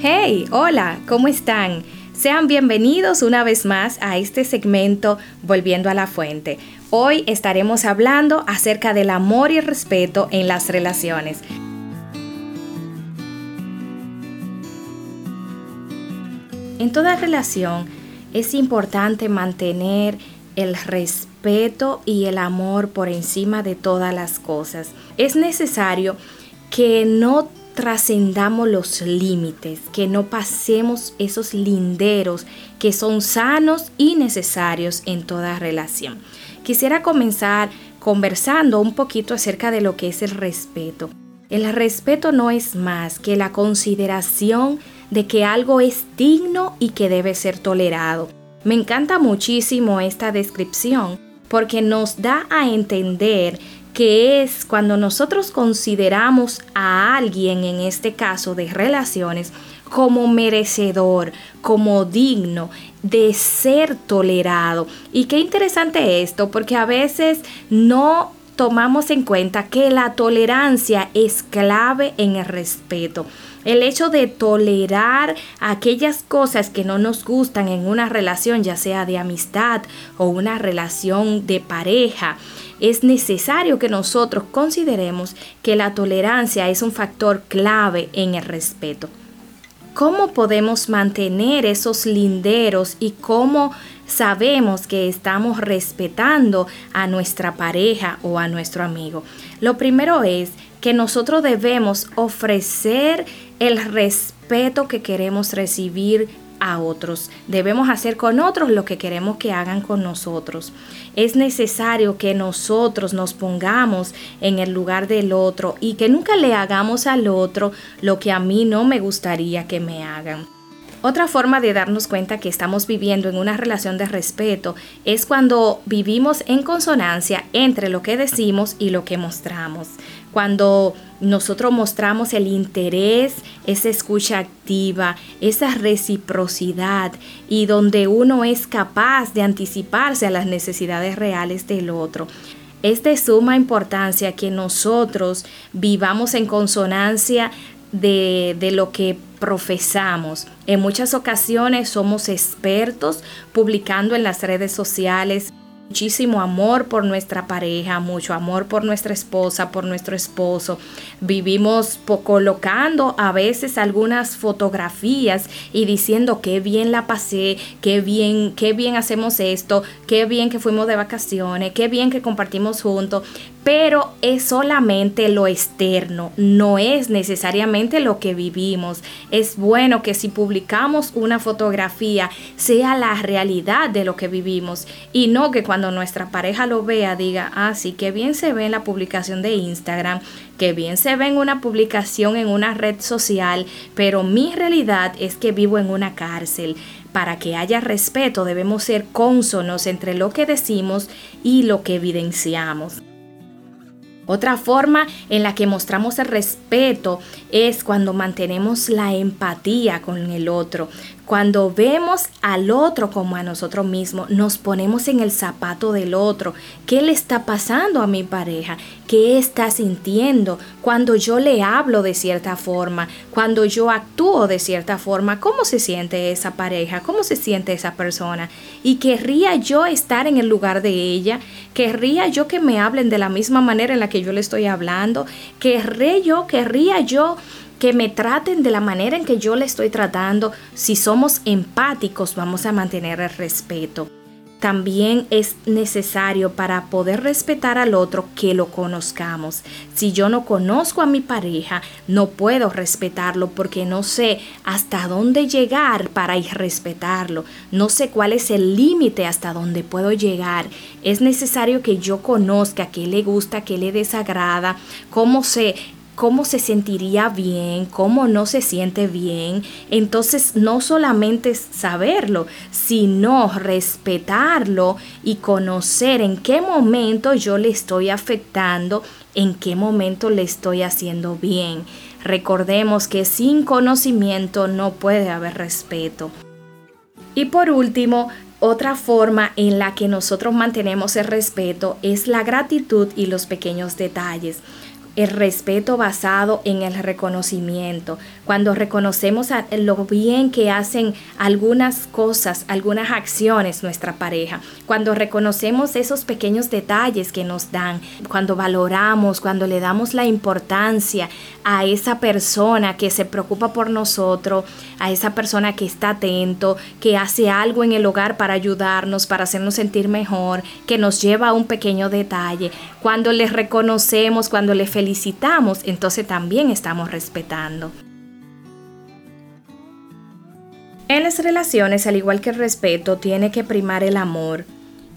Hey, hola, ¿cómo están? Sean bienvenidos una vez más a este segmento Volviendo a la Fuente. Hoy estaremos hablando acerca del amor y respeto en las relaciones. En toda relación es importante mantener el respeto y el amor por encima de todas las cosas. Es necesario que no trascendamos los límites, que no pasemos esos linderos que son sanos y necesarios en toda relación. Quisiera comenzar conversando un poquito acerca de lo que es el respeto. El respeto no es más que la consideración de que algo es digno y que debe ser tolerado. Me encanta muchísimo esta descripción porque nos da a entender que es cuando nosotros consideramos a alguien, en este caso de relaciones, como merecedor, como digno de ser tolerado. Y qué interesante esto, porque a veces no tomamos en cuenta que la tolerancia es clave en el respeto. El hecho de tolerar aquellas cosas que no nos gustan en una relación, ya sea de amistad o una relación de pareja, es necesario que nosotros consideremos que la tolerancia es un factor clave en el respeto. ¿Cómo podemos mantener esos linderos y cómo sabemos que estamos respetando a nuestra pareja o a nuestro amigo? Lo primero es que nosotros debemos ofrecer el respeto que queremos recibir a otros. Debemos hacer con otros lo que queremos que hagan con nosotros. Es necesario que nosotros nos pongamos en el lugar del otro y que nunca le hagamos al otro lo que a mí no me gustaría que me hagan. Otra forma de darnos cuenta que estamos viviendo en una relación de respeto es cuando vivimos en consonancia entre lo que decimos y lo que mostramos. Cuando nosotros mostramos el interés, esa escucha activa, esa reciprocidad y donde uno es capaz de anticiparse a las necesidades reales del otro. Es de suma importancia que nosotros vivamos en consonancia de, de lo que profesamos. En muchas ocasiones somos expertos publicando en las redes sociales muchísimo amor por nuestra pareja, mucho amor por nuestra esposa, por nuestro esposo. Vivimos colocando a veces algunas fotografías y diciendo qué bien la pasé, qué bien, qué bien hacemos esto, qué bien que fuimos de vacaciones, qué bien que compartimos juntos, pero es solamente lo externo, no es necesariamente lo que vivimos. Es bueno que si publicamos una fotografía sea la realidad de lo que vivimos y no que cuando nuestra pareja lo vea diga, ah, sí, que bien se ve en la publicación de Instagram, que bien se ve en una publicación en una red social, pero mi realidad es que vivo en una cárcel. Para que haya respeto debemos ser cónsonos entre lo que decimos y lo que evidenciamos. Otra forma en la que mostramos el respeto es cuando mantenemos la empatía con el otro. Cuando vemos al otro como a nosotros mismos, nos ponemos en el zapato del otro. ¿Qué le está pasando a mi pareja? ¿Qué está sintiendo cuando yo le hablo de cierta forma? Cuando yo actúo de cierta forma, ¿cómo se siente esa pareja? ¿Cómo se siente esa persona? Y querría yo estar en el lugar de ella. Querría yo que me hablen de la misma manera en la que yo le estoy hablando. Querré yo, querría yo que me traten de la manera en que yo le estoy tratando. Si somos empáticos, vamos a mantener el respeto. También es necesario para poder respetar al otro que lo conozcamos. Si yo no conozco a mi pareja, no puedo respetarlo porque no sé hasta dónde llegar para ir respetarlo. No sé cuál es el límite hasta dónde puedo llegar. Es necesario que yo conozca qué le gusta, qué le desagrada, cómo sé cómo se sentiría bien, cómo no se siente bien. Entonces, no solamente saberlo, sino respetarlo y conocer en qué momento yo le estoy afectando, en qué momento le estoy haciendo bien. Recordemos que sin conocimiento no puede haber respeto. Y por último, otra forma en la que nosotros mantenemos el respeto es la gratitud y los pequeños detalles el respeto basado en el reconocimiento, cuando reconocemos lo bien que hacen algunas cosas, algunas acciones nuestra pareja, cuando reconocemos esos pequeños detalles que nos dan, cuando valoramos, cuando le damos la importancia a esa persona que se preocupa por nosotros, a esa persona que está atento, que hace algo en el hogar para ayudarnos, para hacernos sentir mejor, que nos lleva a un pequeño detalle, cuando le reconocemos, cuando le felicitamos, entonces también estamos respetando. En las relaciones, al igual que el respeto, tiene que primar el amor.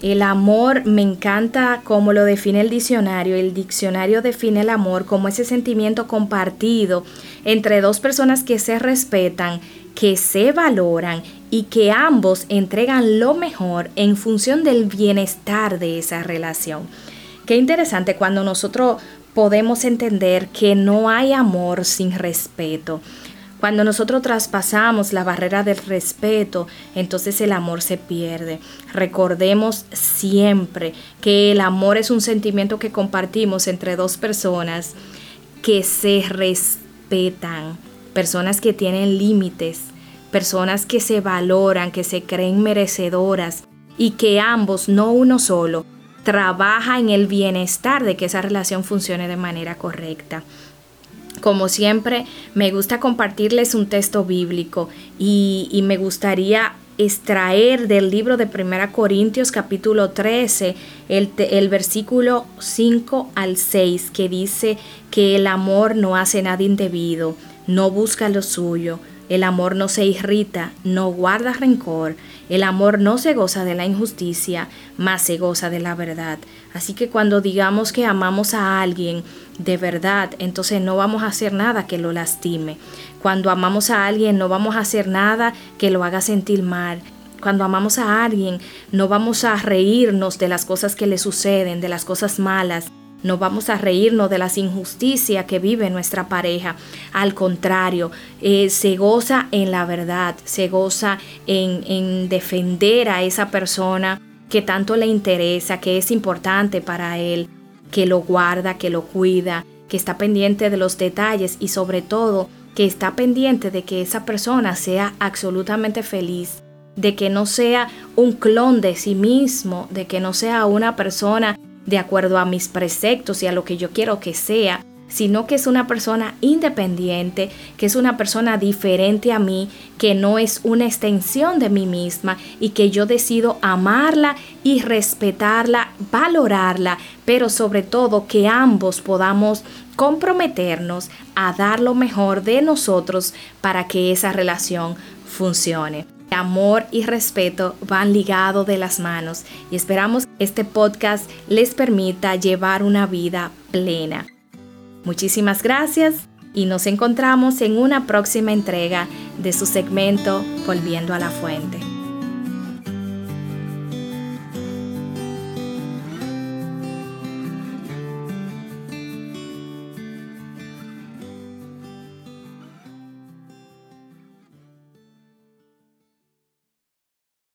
El amor me encanta como lo define el diccionario. El diccionario define el amor como ese sentimiento compartido entre dos personas que se respetan, que se valoran y que ambos entregan lo mejor en función del bienestar de esa relación. Qué interesante cuando nosotros podemos entender que no hay amor sin respeto. Cuando nosotros traspasamos la barrera del respeto, entonces el amor se pierde. Recordemos siempre que el amor es un sentimiento que compartimos entre dos personas que se respetan, personas que tienen límites, personas que se valoran, que se creen merecedoras y que ambos, no uno solo, trabaja en el bienestar de que esa relación funcione de manera correcta. Como siempre, me gusta compartirles un texto bíblico y, me gustaría extraer del libro de 1 Corintios capítulo 13 el, el, versículo 5 al 6 que dice que el amor no hace nada indebido, no busca lo suyo, el amor no se irrita, no guarda rencor, el amor no se goza de la injusticia, más se goza de la verdad. Así que cuando digamos que amamos a alguien de verdad, entonces no vamos a hacer nada que lo lastime. Cuando amamos a alguien no vamos a hacer nada que lo haga sentir mal. Cuando amamos a alguien no vamos a reírnos de las cosas que le suceden, de las cosas malas no vamos a reírnos de las injusticias que vive nuestra pareja. Al contrario, eh, se goza en la verdad, se goza en, en defender a esa persona que tanto le interesa, que es importante para él, que lo guarda, que lo cuida, que está pendiente de los detalles y sobre todo que está pendiente de que esa persona sea absolutamente feliz, de que no sea un clon de sí mismo, de que no sea una persona de acuerdo a mis preceptos y a lo que yo quiero que sea, sino que es una persona independiente, que es una persona diferente a mí, que no es una extensión de mí misma y que yo decido amarla y respetarla, valorarla, pero sobre todo que ambos podamos comprometernos a dar lo mejor de nosotros para que esa relación funcione. Amor y respeto van ligados de las manos y esperamos que este podcast les permita llevar una vida plena. Muchísimas gracias y nos encontramos en una próxima entrega de su segmento Volviendo a la Fuente.